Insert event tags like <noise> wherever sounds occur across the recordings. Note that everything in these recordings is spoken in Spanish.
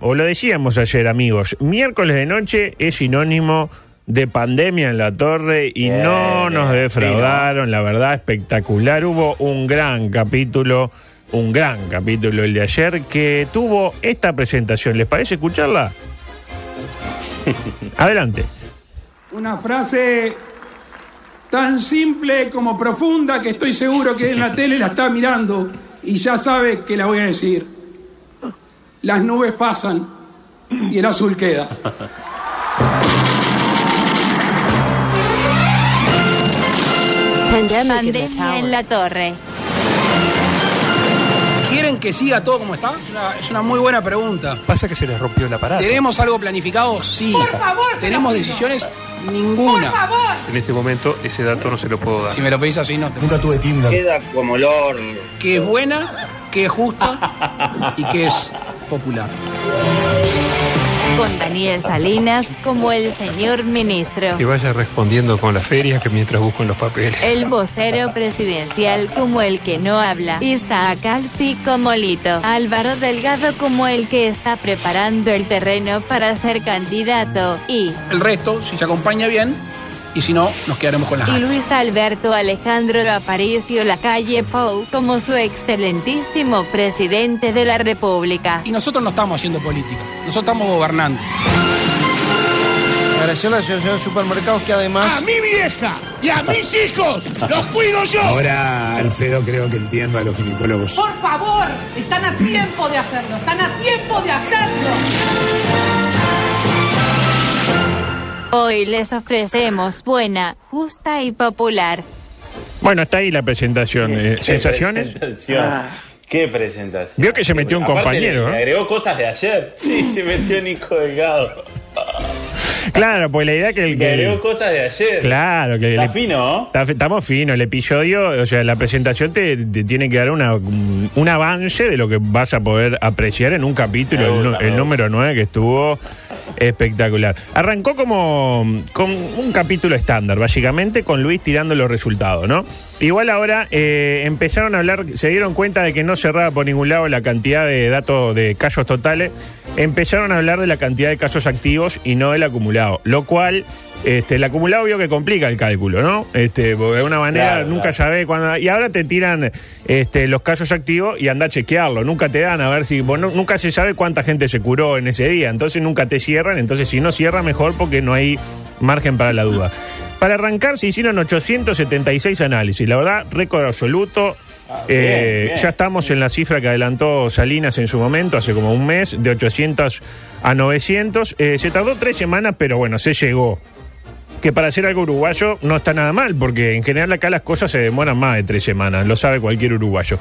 O lo decíamos ayer, amigos, miércoles de noche es sinónimo de pandemia en la torre y no nos defraudaron, la verdad, espectacular. Hubo un gran capítulo, un gran capítulo el de ayer que tuvo esta presentación. ¿Les parece escucharla? <laughs> Adelante. Una frase tan simple como profunda que estoy seguro que en la tele la está mirando y ya sabe que la voy a decir. Las nubes pasan y el azul queda. Pandemia en la torre. ¿Quieren que siga todo como está? Es una, es una muy buena pregunta. Pasa que se les rompió el aparato. ¿Tenemos algo planificado? Sí. Por favor, ¿Tenemos decisiones? Ninguna. Por favor. En este momento ese dato no se lo puedo dar. Si me lo pedís así, no te Nunca tuve Tinder. Queda como el horno. Que es buena, que es justa y que es popular. Con Daniel Salinas como el señor ministro. Que vaya respondiendo con la feria que mientras busco en los papeles. El vocero presidencial como el que no habla. Isaac Alfi como Lito. Álvaro Delgado como el que está preparando el terreno para ser candidato. Y, El resto, si se acompaña bien, y si no, nos quedaremos con las y ganas. Luis Alberto Alejandro Aparicio Lacalle Pou como su excelentísimo presidente de la República. Y nosotros no estamos haciendo política, nosotros estamos gobernando. Agradecer a la Asociación de Supermercados que además... mi vieja y a mis hijos los cuido yo. Ahora, Alfredo, creo que entiendo a los ginecólogos. Por favor, están a tiempo de hacerlo, están a tiempo de hacerlo. Hoy les ofrecemos buena, justa y popular. Bueno, está ahí la presentación. Eh, Qué ¿Sensaciones? presentación. Qué presentación. Vio que se metió un Aparte, compañero, le- le agregó cosas de ayer. Sí, se metió Nico Delgado. Claro, pues la idea que el que... agregó cosas de ayer. Claro, que Está le- fino, ¿no? Está- estamos finos. El episodio, o sea, la presentación te, te tiene que dar una, un avance de lo que vas a poder apreciar en un capítulo, el, gusta, el me número 9, que estuvo espectacular. Arrancó como con un capítulo estándar, básicamente, con Luis tirando los resultados, ¿no? Igual ahora eh, empezaron a hablar, se dieron cuenta de que no cerraba por ningún lado la cantidad de datos de casos totales. Empezaron a hablar de la cantidad de casos activos y no del acumulado, lo cual este, el acumulado vio que complica el cálculo, ¿no? Este, porque de alguna manera Claro, nunca claro. sabe cuándo. Y ahora te tiran este, los casos activos y anda a chequearlo. Nunca te dan a ver si. Bueno, nunca se sabe cuánta gente se curó en ese día. Entonces nunca te cierran. Entonces, si no cierra, mejor porque no hay margen para la duda. Para arrancar, se hicieron 876 análisis. La verdad, récord absoluto. Eh, bien, bien. Ya estamos en la cifra que adelantó Salinas en su momento, hace como un mes, de 800 a 900. Eh, se tardó tres semanas, pero bueno, se llegó que para hacer algo uruguayo no está nada mal, porque en general acá las cosas se demoran más de tres semanas, lo sabe cualquier uruguayo.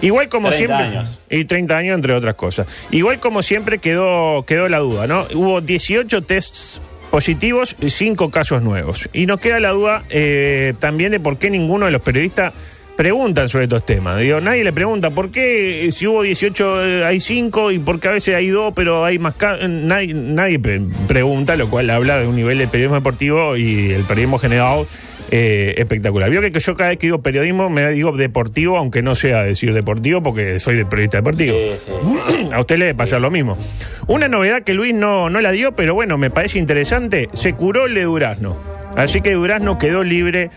Igual como 30 siempre. años. Y 30 años, entre otras cosas. Igual como siempre quedó, quedó la duda, ¿no? Hubo 18 tests positivos 5 casos nuevos. Y nos queda la duda eh, también de por qué ninguno de los periodistas preguntan sobre estos temas. Digo, nadie le pregunta por qué eh, si hubo 18 eh, hay 5 y por qué a veces hay 2 pero hay más... ca- Nadie, nadie pre- pregunta, lo cual habla de un nivel de periodismo deportivo y el periodismo general eh, espectacular. Vio que, que yo cada vez que digo periodismo me digo deportivo, aunque no sea decir deportivo porque soy de periodista deportivo. Sí, sí. <clears throat> A usted le debe pasar lo mismo. Una novedad que Luis no, no la dio, pero bueno, me parece interesante. Se curó el de Durazno. Así que Durazno quedó libre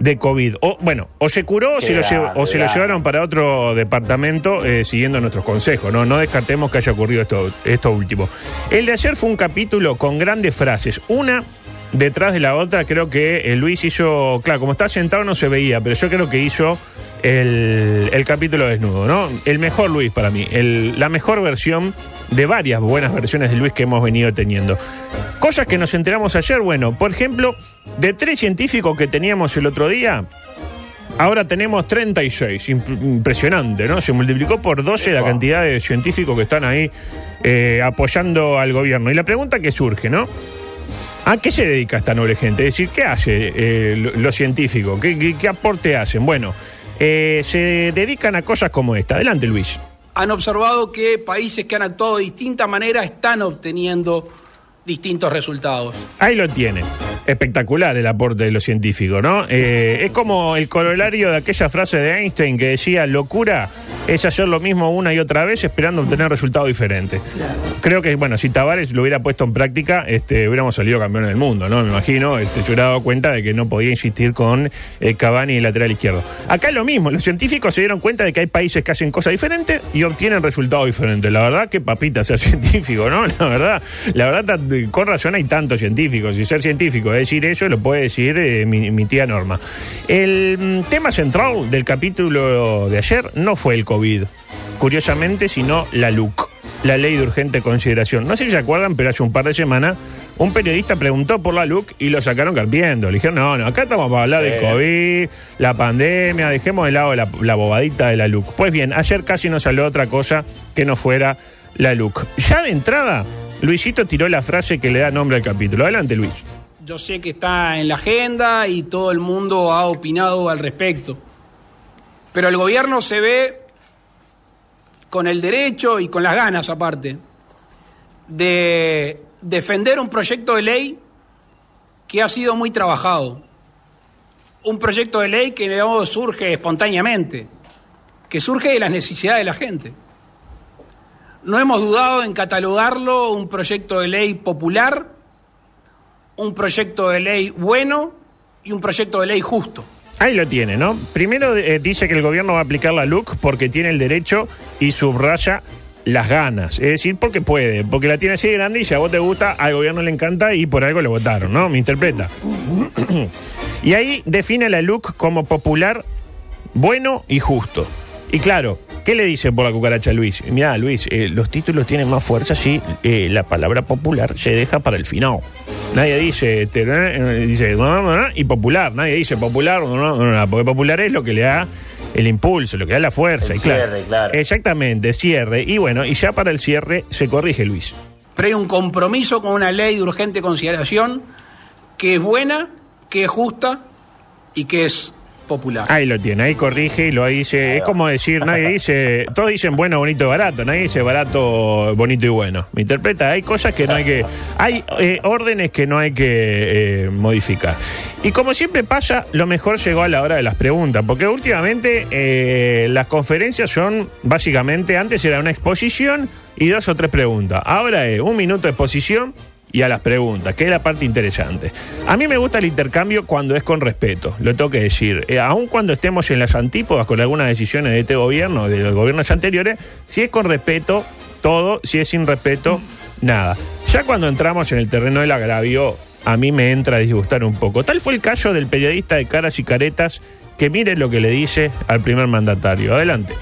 de COVID. O, bueno, o se curó o, se lo, o se llevaron para otro departamento eh, siguiendo nuestros consejos. ¿no? no descartemos que haya ocurrido esto, esto último. El de ayer fue un capítulo con grandes frases. Una detrás de la otra, creo que eh, Luis hizo, claro, como está sentado no se veía, pero yo creo que hizo el, el capítulo desnudo, ¿no? El mejor Luis para mí, el- la mejor versión de varias buenas versiones de Luis que hemos venido teniendo. Cosas que nos enteramos ayer, bueno, por ejemplo, de tres científicos que teníamos el otro día, Ahora tenemos 36, imp- impresionante, ¿no? Se multiplicó por 12 la cantidad de científicos que están ahí eh, apoyando al gobierno. Y la pregunta que surge, ¿no? ¿A qué se dedica esta noble gente? Es decir, ¿qué hace eh, lo- los científicos? ¿Qué, qué- qué aporte hacen? Bueno, eh, se dedican a cosas como esta. Adelante, Luis. Han observado que países que han actuado de distinta manera están obteniendo distintos resultados. Ahí lo tiene. Espectacular el aporte de los científicos, ¿no? Eh, es como el corolario de aquella frase de Einstein que decía, locura es hacer lo mismo una y otra vez esperando obtener resultados diferentes. Creo que, bueno, si Tavares lo hubiera puesto en práctica, este, hubiéramos salido campeones del mundo, ¿no? Me imagino, este, yo hubiera dado cuenta de que no podía insistir con eh, Cavani el lateral izquierdo. Acá es lo mismo, los científicos se dieron cuenta de que hay países que hacen cosas diferentes y obtienen resultados diferentes. La verdad que papita ser <laughs> científico, ¿no? La verdad, la verdad, con razón hay tantos científicos. Y ser científico es decir eso, lo puede decir eh, mi, mi tía Norma. El mm, tema central del capítulo de ayer no fue el COVID, curiosamente, sino la LUC, la ley de urgente consideración. No sé si se acuerdan, pero hace un par de semanas un periodista preguntó por la LUC y lo sacaron carpiendo. Le dijeron, no, no, acá estamos para hablar del. COVID, la pandemia, dejemos de lado la, la bobadita de la LUC. Pues bien, ayer casi nos salió otra cosa que no fuera la LUC. Ya de entrada, Luisito tiró la frase que le da nombre al capítulo. Adelante, Luis. Yo sé que está en la agenda y todo el mundo ha opinado al respecto. Pero el gobierno se ve con el derecho y con las ganas aparte de defender un proyecto de ley que ha sido muy trabajado. Un proyecto de ley que no surge espontáneamente, que surge de las necesidades de la gente. No hemos dudado en catalogarlo un proyecto de ley popular, un proyecto de ley bueno y un proyecto de ley justo. Ahí lo tiene, ¿no? Primero eh, dice que el gobierno va a aplicar la LUC porque tiene el derecho y subraya las ganas. Es decir, porque puede, porque la tiene así de grande y si a vos te gusta, al gobierno le encanta y por algo le votaron, ¿no? Me interpreta. <clears throat> y ahí define la LUC como popular, bueno y justo. Y claro, ¿qué le dicen por la cucaracha Luis? Mira, Luis, eh, los títulos tienen más fuerza si eh, la palabra popular se deja para el final. Nadie dice, este, dice y popular. Nadie dice popular, no, no, no, no, porque popular es lo que le da el impulso, lo que da la fuerza. El y claro, cierre, claro. Exactamente, cierre. Y bueno, y ya para el cierre se corrige Luis. Pero hay un compromiso con una ley de urgente consideración que es buena, que es justa y que es popular. Ahí lo tiene, ahí corrige y lo dice. Es como decir, nadie <laughs> dice, todos dicen bueno, bonito y barato, nadie dice barato, bonito y bueno. ¿Me interpreta? Hay cosas que no hay que. Hay eh, órdenes que no hay que eh, modificar. Y como siempre pasa, lo mejor llegó a la hora de las preguntas, porque últimamente eh, las conferencias son básicamente, antes era una exposición y dos o tres preguntas. Ahora es un minuto de exposición y a las preguntas, que es la parte interesante. A mí me gusta el intercambio cuando es con respeto, lo tengo que decir. Eh, aun cuando estemos en las antípodas con algunas decisiones de este gobierno, de los gobiernos anteriores, si es con respeto, todo, si es sin respeto, nada. Ya cuando entramos en el terreno del agravio, a mí me entra a disgustar un poco. Tal fue el caso del periodista de caras y caretas que mire lo que le dice al primer mandatario. Adelante.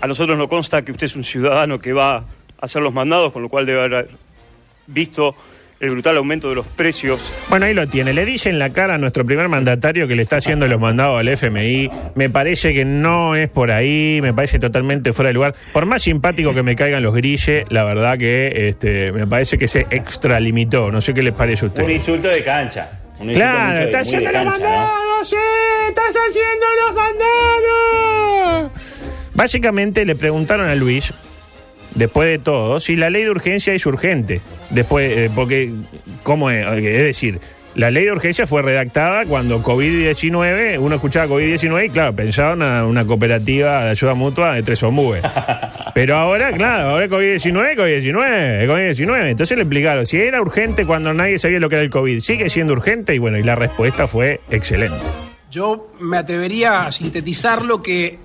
A nosotros nos consta que usted es un ciudadano que va a hacer los mandados, con lo cual debe haber visto el brutal aumento de los precios. Bueno, ahí lo tiene. Le dice en la cara a nuestro primer mandatario que le está haciendo los mandados al FMI. Me parece que no es por ahí, me parece totalmente fuera de lugar. Por más simpático que me caigan los grilles, la verdad que este, me parece que se extralimitó. No sé qué les parece a usted. Un insulto de cancha. Un insulto Claro, de- está haciendo los cancha, ¿no? mandados, sí, estás haciendo los mandados. Básicamente le preguntaron a Luis, después de todo, si la ley de urgencia es urgente. Después, eh, porque, ¿cómo es? Es decir, la ley de urgencia fue redactada cuando COVID-19, uno escuchaba COVID-19 y claro, pensaba una, una cooperativa de ayuda mutua de tres ombúes. <laughs> Pero ahora, claro, ahora es COVID-19, COVID-19, es COVID-19. Entonces le explicaron, si era urgente cuando nadie sabía lo que era el COVID, sigue siendo urgente y bueno, y la respuesta fue excelente. Yo me atrevería a sintetizarlo que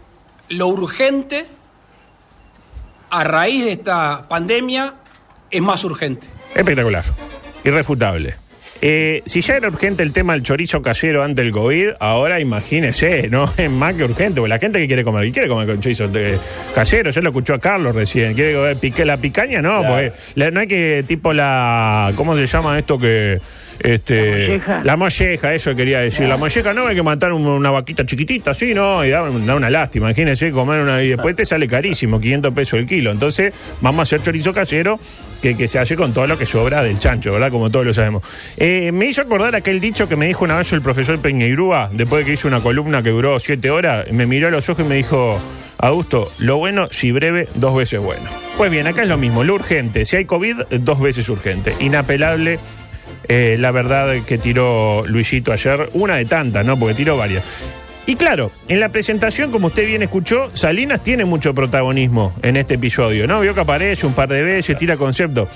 lo urgente a raíz de esta pandemia es más urgente. Espectacular, irrefutable. Eh, si ya era urgente el tema del chorizo casero antes del COVID, ahora imagínese, ¿no? <laughs> Es más que urgente, porque la gente que quiere comer, ¿y quiere comer con chorizo de- casero, ya lo escuchó a Carlos recién, quiere comer pique, la picaña, no, Claro. porque la- no hay que, tipo la, ¿cómo se llama esto que... Este, la molleja, eso quería decir. La molleja no hay que matar un- una vaquita chiquitita, así, no, y da, da una lástima. Imagínense comer una y después te sale carísimo, 500 pesos el kilo. Entonces, vamos a hacer chorizo casero que, que se hace con todo lo que sobra del chancho, ¿verdad? Como todos lo sabemos. Eh, me hizo acordar aquel dicho que me dijo una vez el profesor Peñeirúa, después de que hizo una columna que duró siete horas, me miró a los ojos y me dijo. Augusto, lo bueno, si breve, dos veces bueno. Pues bien, acá es lo mismo, lo urgente. Si hay COVID, dos veces urgente. Inapelable eh, la verdad que tiró Luisito ayer, una de tantas, ¿no? Porque tiró varias. Y claro, en la presentación, como usted bien escuchó, Salinas tiene mucho protagonismo en este episodio, ¿no? Vio que aparece un par de veces, tira concepto.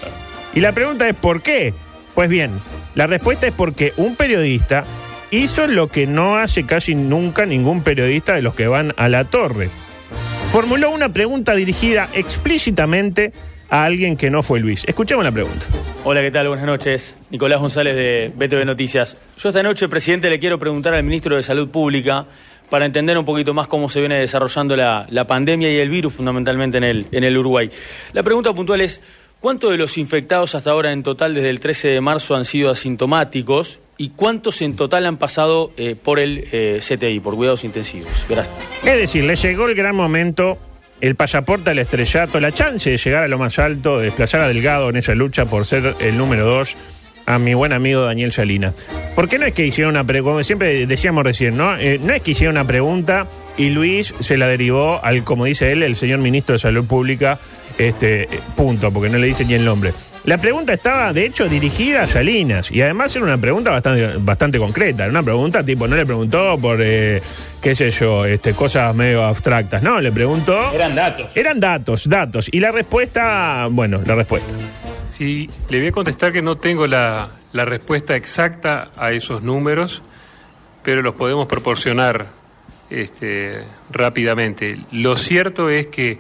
Y la pregunta es ¿por qué? Pues bien, la respuesta es porque un periodista hizo lo que no hace casi nunca ningún periodista de los que van a la torre. Formuló una pregunta dirigida explícitamente a alguien que no fue Luis. Escuchemos la pregunta. Hola, ¿qué tal? Buenas noches. Nicolás González de BTV Noticias. Yo esta noche, presidente, le quiero preguntar al ministro de Salud Pública para entender un poquito más cómo se viene desarrollando la, la pandemia y el virus fundamentalmente en el, en el Uruguay. La pregunta puntual es, ¿cuántos de los infectados hasta ahora en total desde el 13 de marzo han sido asintomáticos y cuántos en total han pasado eh, por el eh, CTI, por cuidados intensivos? Gracias. Es decir, le llegó el gran momento, el pasaporte al estrellato, la chance de llegar a lo más alto, de desplazar a Delgado en esa lucha por ser el número dos a mi buen amigo Daniel Salinas. ¿Por qué no es que hicieron una pregunta? Como siempre decíamos recién, ¿no? Eh, no es que hicieron una pregunta y Luis se la derivó al, como dice él, el señor ministro de Salud Pública, este, punto, porque no le dice ni el nombre. La pregunta estaba, de hecho, dirigida a Salinas. Y además era una pregunta bastante, bastante concreta. Era una pregunta tipo, no le preguntó por, eh, qué sé yo, este, cosas medio abstractas. No, le preguntó. Eran datos. Eran datos, datos. Y la respuesta, bueno, la respuesta. Sí, le voy a contestar que no tengo la, la respuesta exacta a esos números, pero los podemos proporcionar este, rápidamente. Lo cierto es que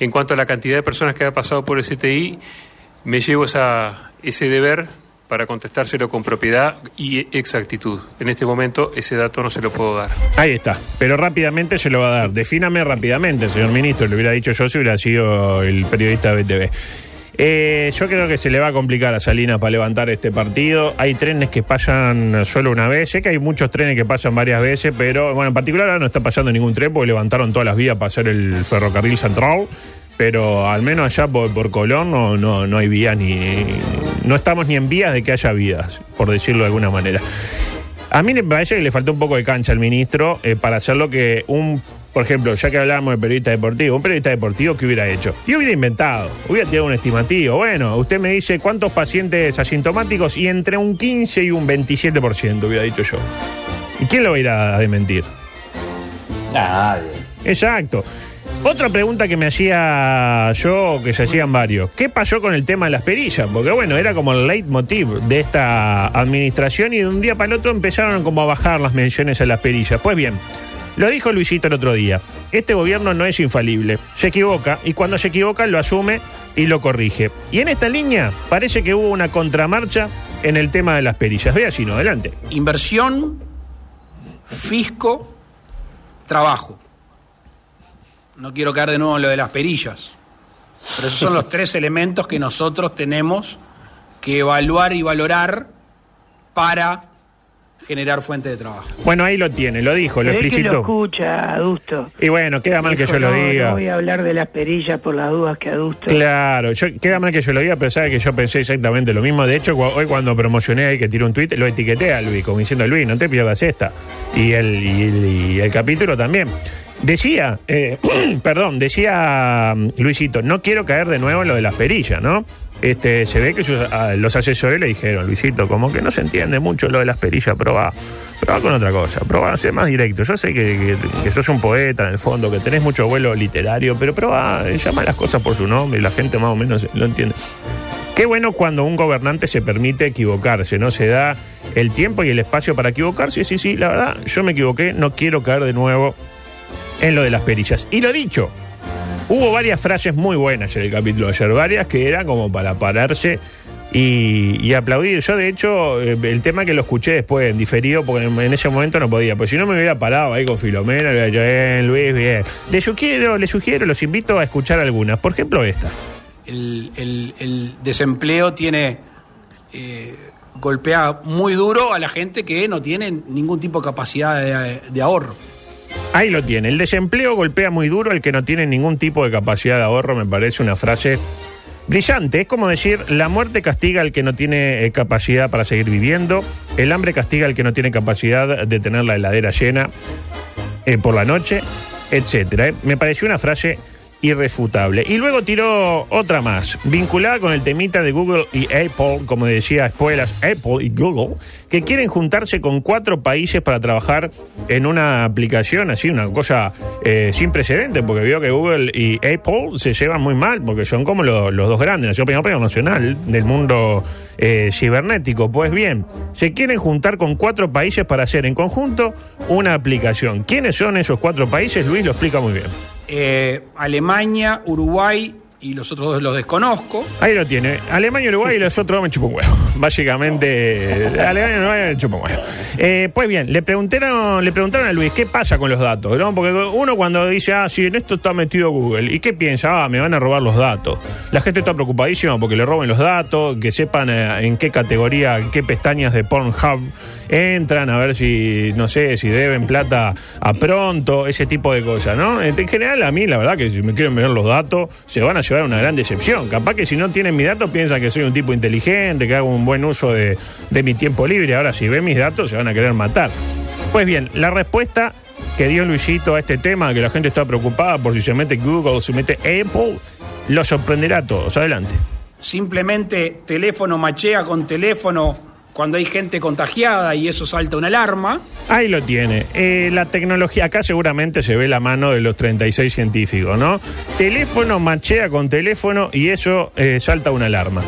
en cuanto a la cantidad de personas que ha pasado por el CTI, me llevo esa, ese deber para contestárselo con propiedad y exactitud. En este momento ese dato no se lo puedo dar. Ahí está, pero rápidamente se lo va a dar. Defíname rápidamente, señor ministro, le hubiera dicho yo si hubiera sido el periodista de BTV. Eh, yo creo que se le va a complicar a Salinas para levantar este partido. Hay trenes que pasan solo una vez. Sé que hay muchos trenes que pasan varias veces, pero bueno, en particular ahora no está pasando ningún tren porque levantaron todas las vías para hacer el ferrocarril central. Pero al menos allá por, por Colón no, no, no hay vías ni. No estamos ni en vías de que haya vías, por decirlo de alguna manera. A mí me parece que le faltó un poco de cancha al ministro eh, para hacer lo que un, por ejemplo, ya que hablábamos de periodista deportivo, un periodista deportivo que hubiera hecho. Y hubiera inventado, hubiera tirado un estimativo. Bueno, usted me dice cuántos pacientes asintomáticos y entre un 15 y un 27%, hubiera dicho yo. ¿Y quién lo va a ir a desmentir? Nadie. Exacto. Otra pregunta que me hacía yo, que se hacían varios, ¿qué pasó con el tema de las perillas? Porque bueno, era como el leitmotiv de esta administración y de un día para el otro empezaron como a bajar las menciones a las perillas. Pues bien, lo dijo Luisito el otro día, este gobierno no es infalible, se equivoca y cuando se equivoca lo asume y lo corrige. Y en esta línea parece que hubo una contramarcha en el tema de las perillas. Vea si no, adelante. Inversión, fisco, trabajo. No quiero caer de nuevo en lo de las perillas. Pero esos son los tres <laughs> elementos que nosotros tenemos que evaluar y valorar para generar fuente de trabajo. Bueno, ahí lo tiene, lo dijo, lo Pero es que lo explicitó. escucha, adusto. Y bueno, queda mal que yo lo diga. No voy a hablar de las perillas por las dudas que adusto. Claro, yo, queda mal que yo lo diga, pero sabe que yo pensé exactamente lo mismo. De hecho, hoy cuando promocioné ahí que tiré un tuit, lo etiqueté a Luis, como diciendo, Luis, no te pierdas esta. Y el, y el, y el capítulo también. Decía, eh, <clears throat> perdón, decía mm, Luisito, no quiero caer de nuevo en lo de las perillas, ¿no? Este, se ve que sus- los asesores le dijeron, Luisito, como que no se entiende mucho lo de las perillas, probá, probá con otra cosa, probá ser más directo. Yo sé que, que- que sos un poeta en el fondo, que tenés mucho vuelo literario, pero probá, llama las cosas por su nombre y la gente más o menos lo entiende. Qué bueno cuando un gobernante se permite equivocarse, ¿no? Se da el tiempo y el espacio para equivocarse. Sí, sí, la verdad, yo me equivoqué, no quiero caer de nuevo en lo de las perillas. Y lo dicho, hubo varias frases muy buenas en el capítulo de ayer, varias que eran como para pararse y, aplaudir. Yo, de hecho, eh, el tema que lo escuché después en diferido, porque en, ese momento no podía, pues si no me hubiera parado ahí con Filomena, le hubiera dicho, bien, Luis, bien. Les sugiero, les sugiero, los invito a escuchar algunas. Por ejemplo, esta. El desempleo tiene eh, golpea muy duro a la gente que no tiene ningún tipo de capacidad de, de ahorro. Ahí lo tiene. El desempleo golpea muy duro al que no tiene ningún tipo de capacidad de ahorro. Me parece una frase brillante. Es como decir, la muerte castiga al que no tiene eh, capacidad para seguir viviendo. El hambre castiga al que no tiene capacidad de tener la heladera llena eh, por la noche, etcétera. Eh, Me pareció una frase irrefutable. Y luego tiró otra más, vinculada con el temita de Google y Apple, como decía Espuelas, Apple y Google, que quieren juntarse con cuatro países para trabajar en una aplicación así, una cosa eh, sin precedentes, porque vio que Google y Apple se llevan muy mal, porque son como lo- los dos grandes, nación opinión nacional del mundo eh, cibernético. Pues bien, se quieren juntar con cuatro países para hacer en conjunto una aplicación. ¿Quiénes son esos cuatro países? Luis lo explica muy bien. Eh, Alemania, Uruguay y los otros dos los desconozco. Ahí lo tiene. Alemania, Uruguay y los otros me chupan huevo. <laughs> Básicamente, Alemania, Uruguay me chupan huevo. Eh, pues bien, le preguntaron, le preguntaron a Luis qué pasa con los datos, ¿no? Porque uno cuando dice, ah, sí, en esto está metido Google, ¿y qué piensa? Ah, me van a robar los datos. La gente está preocupadísima porque le roben los datos, que sepan eh, en qué categoría, en qué pestañas de Pornhub entran, a ver si, no sé, si deben plata a pronto, ese tipo de cosas, ¿no? En general, a mí, la verdad, que si me quieren ver los datos, se van a llevar una gran decepción. Capaz que si no tienen mis datos, piensan que soy un tipo inteligente, que hago un buen uso de, mi tiempo libre. Ahora, si ven mis datos, se van a querer matar. Pues bien, la respuesta que dio Luisito a este tema, que la gente está preocupada por si se mete Google, si mete Apple, lo sorprenderá a todos. Adelante. Simplemente teléfono machea con teléfono cuando hay gente contagiada y eso salta una alarma. Ahí lo tiene. Eh, la tecnología, acá seguramente se ve la mano de los 36 científicos, ¿no? Teléfono machea con teléfono y eso eh, salta una alarma.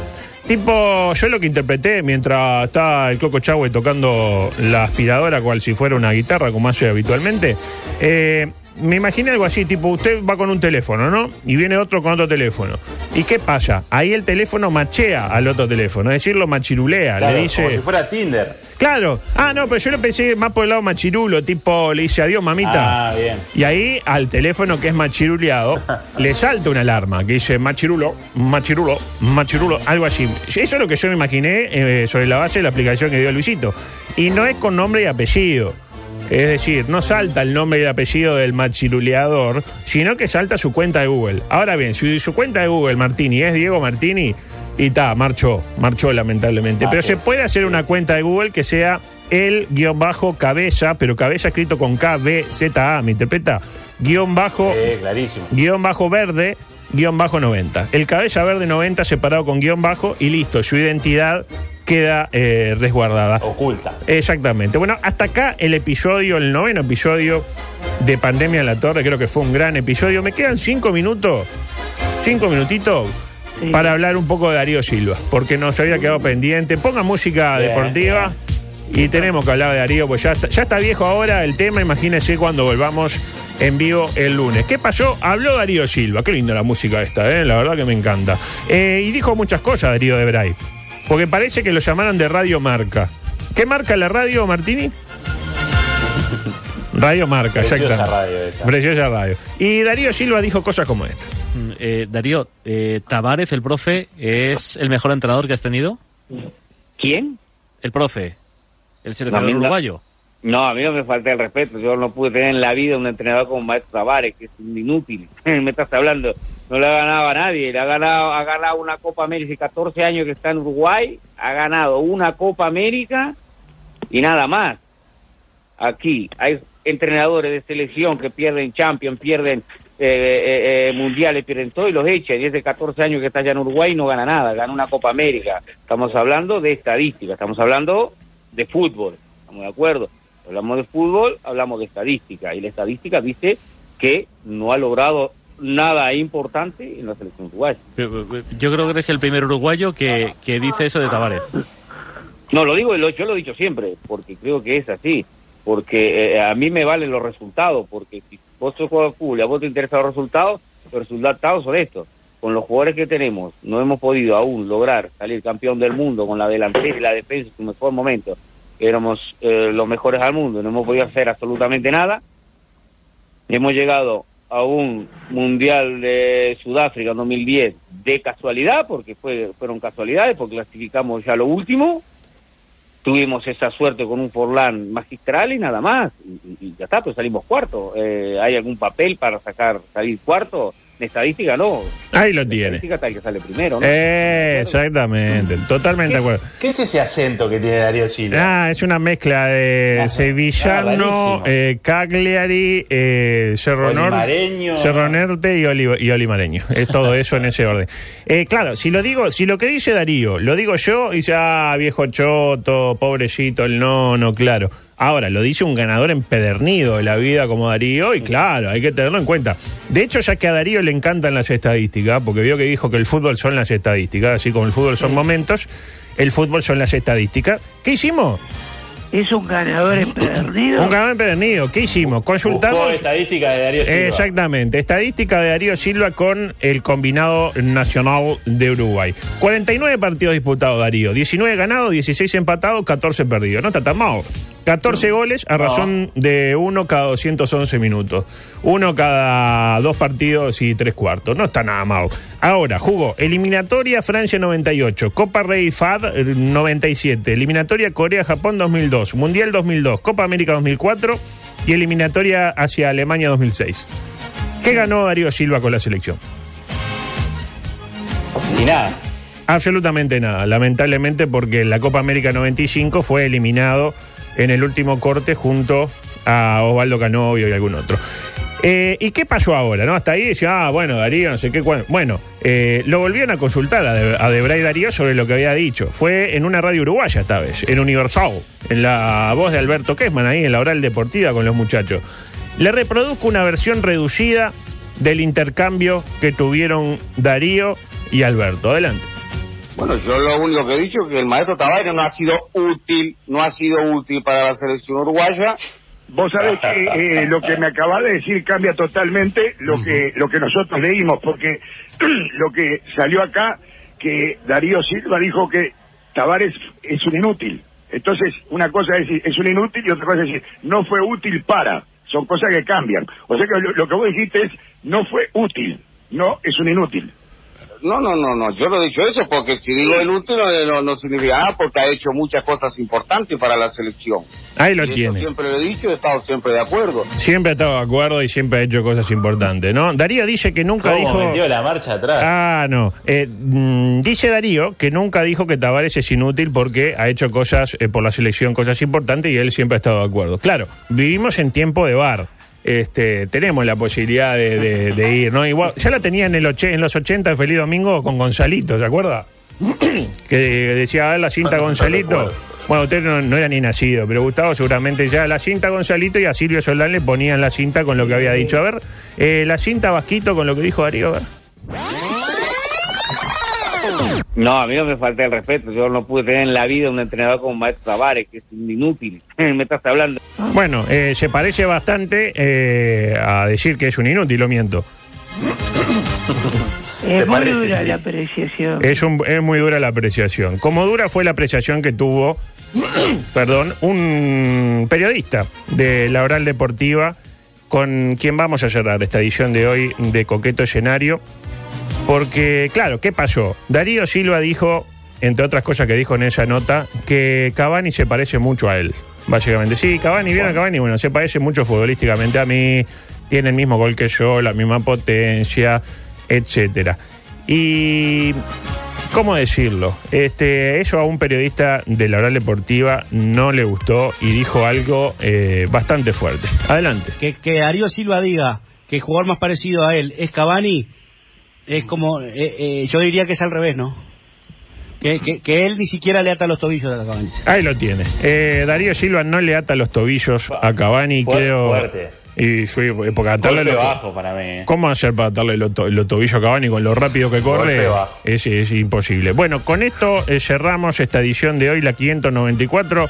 Tipo, yo lo que interpreté mientras estaba el Coco Chagüe tocando la aspiradora cual si fuera una guitarra, como hace habitualmente, eh, me imaginé algo así, tipo, usted va con un teléfono, ¿no? Y viene otro con otro teléfono. ¿Y qué pasa? Ahí el teléfono machea al otro teléfono, es decir, lo machirulea, Claro, le dice... Como si fuera Tinder. Claro. Ah, no, pero yo lo pensé más por el lado machirulo, tipo, le dice adiós, mamita. Ah, bien. Y ahí al teléfono que es machiruleado, <laughs> le salta una alarma que dice machirulo, machirulo, machirulo, algo así. Eso es lo que yo me imaginé eh, sobre la base de la aplicación que dio Luisito. Y no es con nombre y apellido. Es decir, no salta el nombre y el apellido del machiruleador, sino que salta su cuenta de Google. Ahora bien, si su cuenta de Google, Martini, es Diego Martini, y ta, marchó, marchó lamentablemente. Ah, Pero se puede hacer una cuenta de Google que sea el guion bajo cabeza, pero cabeza escrito con K, B, Z, A, ¿me interpreta? Guión bajo, Eh, clarísimo. guion bajo verde, guion bajo 90. El cabeza verde 90 separado con guion bajo y listo, su identidad queda eh, resguardada. Oculta. Exactamente. Bueno, hasta acá el episodio, el noveno episodio de Pandemia en la Torre. Creo que fue un gran episodio. Me quedan cinco minutos, cinco minutitos Sí. para hablar un poco de Darío Silva, porque nos había quedado pendiente. Ponga música Bien, deportiva y tenemos que hablar de Darío, pues ya está, ya está viejo ahora el tema. Imagínense cuando volvamos en vivo el lunes. ¿Qué pasó? Habló Darío Silva. Qué linda la música esta, ¿eh? la verdad que me encanta. Eh, y dijo muchas cosas Darío de Bray, porque parece que lo llamaron de Radio Marca. ¿Qué marca la radio, Martini? Radio Marca, Preciosa radio esa. Preciosa radio. Y Darío Silva dijo cosas como esta. Mm, Eh, Darío, eh, Tavares, el profe, ¿es el mejor entrenador que has tenido? ¿Quién? El profe, el seleccionador uruguayo. No, a mí no me falta el respeto. Yo no pude tener en la vida un entrenador como Maestro Tavares, que es un inútil. <laughs> me estás hablando. No le ha ganado a nadie. Le ha ganado, ha ganado una Copa América. 14 años que está en Uruguay. Ha ganado una Copa América y nada más. Aquí hay entrenadores de selección que pierden Champions, pierden eh, eh, eh, mundiales, pierden todo y los echan. Y es de 14 años que está allá en Uruguay y no gana nada. Gana una Copa América. Estamos hablando de estadística. Estamos hablando de fútbol. ¿Estamos de acuerdo? Hablamos de fútbol, hablamos de estadística. Y la estadística dice que no ha logrado nada importante en la selección uruguaya. Yo creo que eres el primer uruguayo que, que dice eso de Tavares. No, lo digo, yo lo he dicho siempre, porque creo que es así. Porque eh, a mí me valen los resultados, porque si vos sos jugador de fútbol y a vos te interesan los resultados, los resultados son estos. Con los jugadores que tenemos, no hemos podido aún lograr salir campeón del mundo con la delantera y la defensa en su mejor momento. Éramos eh, los mejores al mundo, no hemos podido hacer absolutamente nada. Hemos llegado a un Mundial de Sudáfrica en 2010 de casualidad, porque fue, fueron casualidades, porque clasificamos ya lo último. Tuvimos esa suerte con un Forlán magistral y nada más. Y- y ya está, pues salimos cuarto. Eh, ¿Hay algún papel para sacar salir cuarto? En estadística no. Ahí lo En tiene. estadística está el que sale primero, ¿no? Eh, exactamente, totalmente de acuerdo. ¿Qué es ese acento que tiene Darío Silva? Ah, es una mezcla de Ah, sevillano, eh, Cagliari, eh, Cerro Norte, Olimareño. Cerro Norte y, Oli- y Olimareño. Es todo <laughs> eso en ese orden. Eh, claro, si lo digo, si lo que dice Darío, lo digo yo, dice, ah, viejo choto, pobrecito, el nono, claro. Ahora, lo dice un ganador empedernido de la vida como Darío, y claro, hay que tenerlo en cuenta. De hecho, ya que a Darío le encantan las estadísticas, porque vio que dijo que el fútbol son las estadísticas, así como el fútbol son momentos, el fútbol son las estadísticas. ¿Qué hicimos? Es un ganador empedernido. Un ganador empedernido. ¿Qué hicimos? Buscó Consultamos. estadística de Darío Silva. Exactamente, estadística de Darío Silva con el combinado nacional de Uruguay. 49 partidos disputados, Darío. 19 ganados, 16 empatados, 14 perdidos. No está tan mal. 14 goles a razón de uno cada 211 minutos. Uno cada dos partidos y tres cuartos. No está nada mal. Ahora, jugó eliminatoria Francia 98, Copa Rey FAD eh, 97, eliminatoria Corea-Japón 2002, Mundial 2002, Copa América 2004 y eliminatoria hacia Alemania 2006. ¿Qué ganó Darío Silva con la selección? Y nada. Absolutamente nada, lamentablemente porque en la Copa América 95 fue eliminado en el último corte junto a Osvaldo Canovio y algún otro. Eh, ¿Y qué pasó ahora? no Hasta ahí decía, ah, bueno, Darío, no sé qué. cuál". Bueno, eh, lo volvieron a consultar a, De- a Debray Darío sobre lo que había dicho. Fue en una radio uruguaya esta vez, en Universal, en la voz de Alberto Kesman, ahí en la oral deportiva con los muchachos. Le reproduzco una versión reducida del intercambio que tuvieron Darío y Alberto. Adelante. Bueno, yo lo único que he dicho es que el maestro Tavares no ha sido útil, no ha sido útil para la selección uruguaya. Vos sabés que <laughs> eh, lo que me acabas de decir cambia totalmente lo que lo que nosotros leímos, porque <clears throat> lo que salió acá, que Darío Silva dijo que Tavares es un inútil. Entonces, una cosa es decir, es un inútil y otra cosa es decir, no fue útil para. Son cosas que cambian. O sea que lo, lo que vos dijiste es, no fue útil, no es un inútil. No, no, no, no, yo no he dicho eso porque si digo inútil no, no, no significa nada porque ha hecho muchas cosas importantes para la selección. Ahí lo Y eso tiene. siempre lo he dicho y he estado siempre de acuerdo. Siempre ha estado de acuerdo y siempre ha hecho cosas importantes, ¿no? Darío dice que nunca ¿Cómo dijo. metió la marcha atrás? Ah, no. Eh, mm, dice Darío que nunca dijo que Tavares es inútil porque ha hecho cosas eh, por la selección, cosas importantes y él siempre ha estado de acuerdo. Claro, vivimos en tiempo de bar. Este, tenemos la posibilidad de, de- de ir, ¿no? Igual, ya la tenía en, el en los 80 de Feliz Domingo con Gonzalito, ¿se acuerda? <coughs> que decía, a ver la cinta Gonzalito. Bueno, usted no, no era ni nacido, pero Gustavo seguramente ya la cinta Gonzalito y a Silvio Soldán le ponían la cinta con lo que había dicho. A ver, eh, la cinta Vasquito con lo que dijo Darío, a ver. No, a mí no me falta el respeto. Yo no pude tener en la vida un entrenador como Maestro Tavares, que es un inútil. <laughs> me estás hablando. Bueno, eh, se parece bastante eh, a decir que es un inútil, lo miento. <laughs> Es muy dura la apreciación. Es, un- es muy dura la apreciación. Como dura fue la apreciación que tuvo, <coughs> perdón, un periodista de la Oral Deportiva con quien vamos a cerrar esta edición de hoy de Coqueto Escenario. Porque, claro, ¿qué pasó? Darío Silva dijo, entre otras cosas que dijo en esa nota, que Cavani se parece mucho a él. Básicamente, sí, Cavani, bien a Cavani, bueno, se parece mucho futbolísticamente a mí, tiene el mismo gol que yo, la misma potencia, etcétera. Y ¿Cómo decirlo? Este, eso a un periodista de la oral deportiva no le gustó y dijo algo eh, bastante fuerte. Adelante. Que, que Darío Silva diga que el jugador más parecido a él es Cavani, es como, eh, eh, yo diría que es al revés, ¿no? Que, que, que él ni siquiera le ata los tobillos a Cavani. Ahí lo tiene. Eh, Darío Silva no le ata los tobillos a Cavani, Fuerte, creo. fuerte. Y sí, porque atarle los- bajo para mí. eh. ¿Cómo hacer para atarle los, to- los tobillos a Cavani con lo rápido que corre? Es, es imposible. Bueno, con esto eh, cerramos esta edición de hoy, la 594.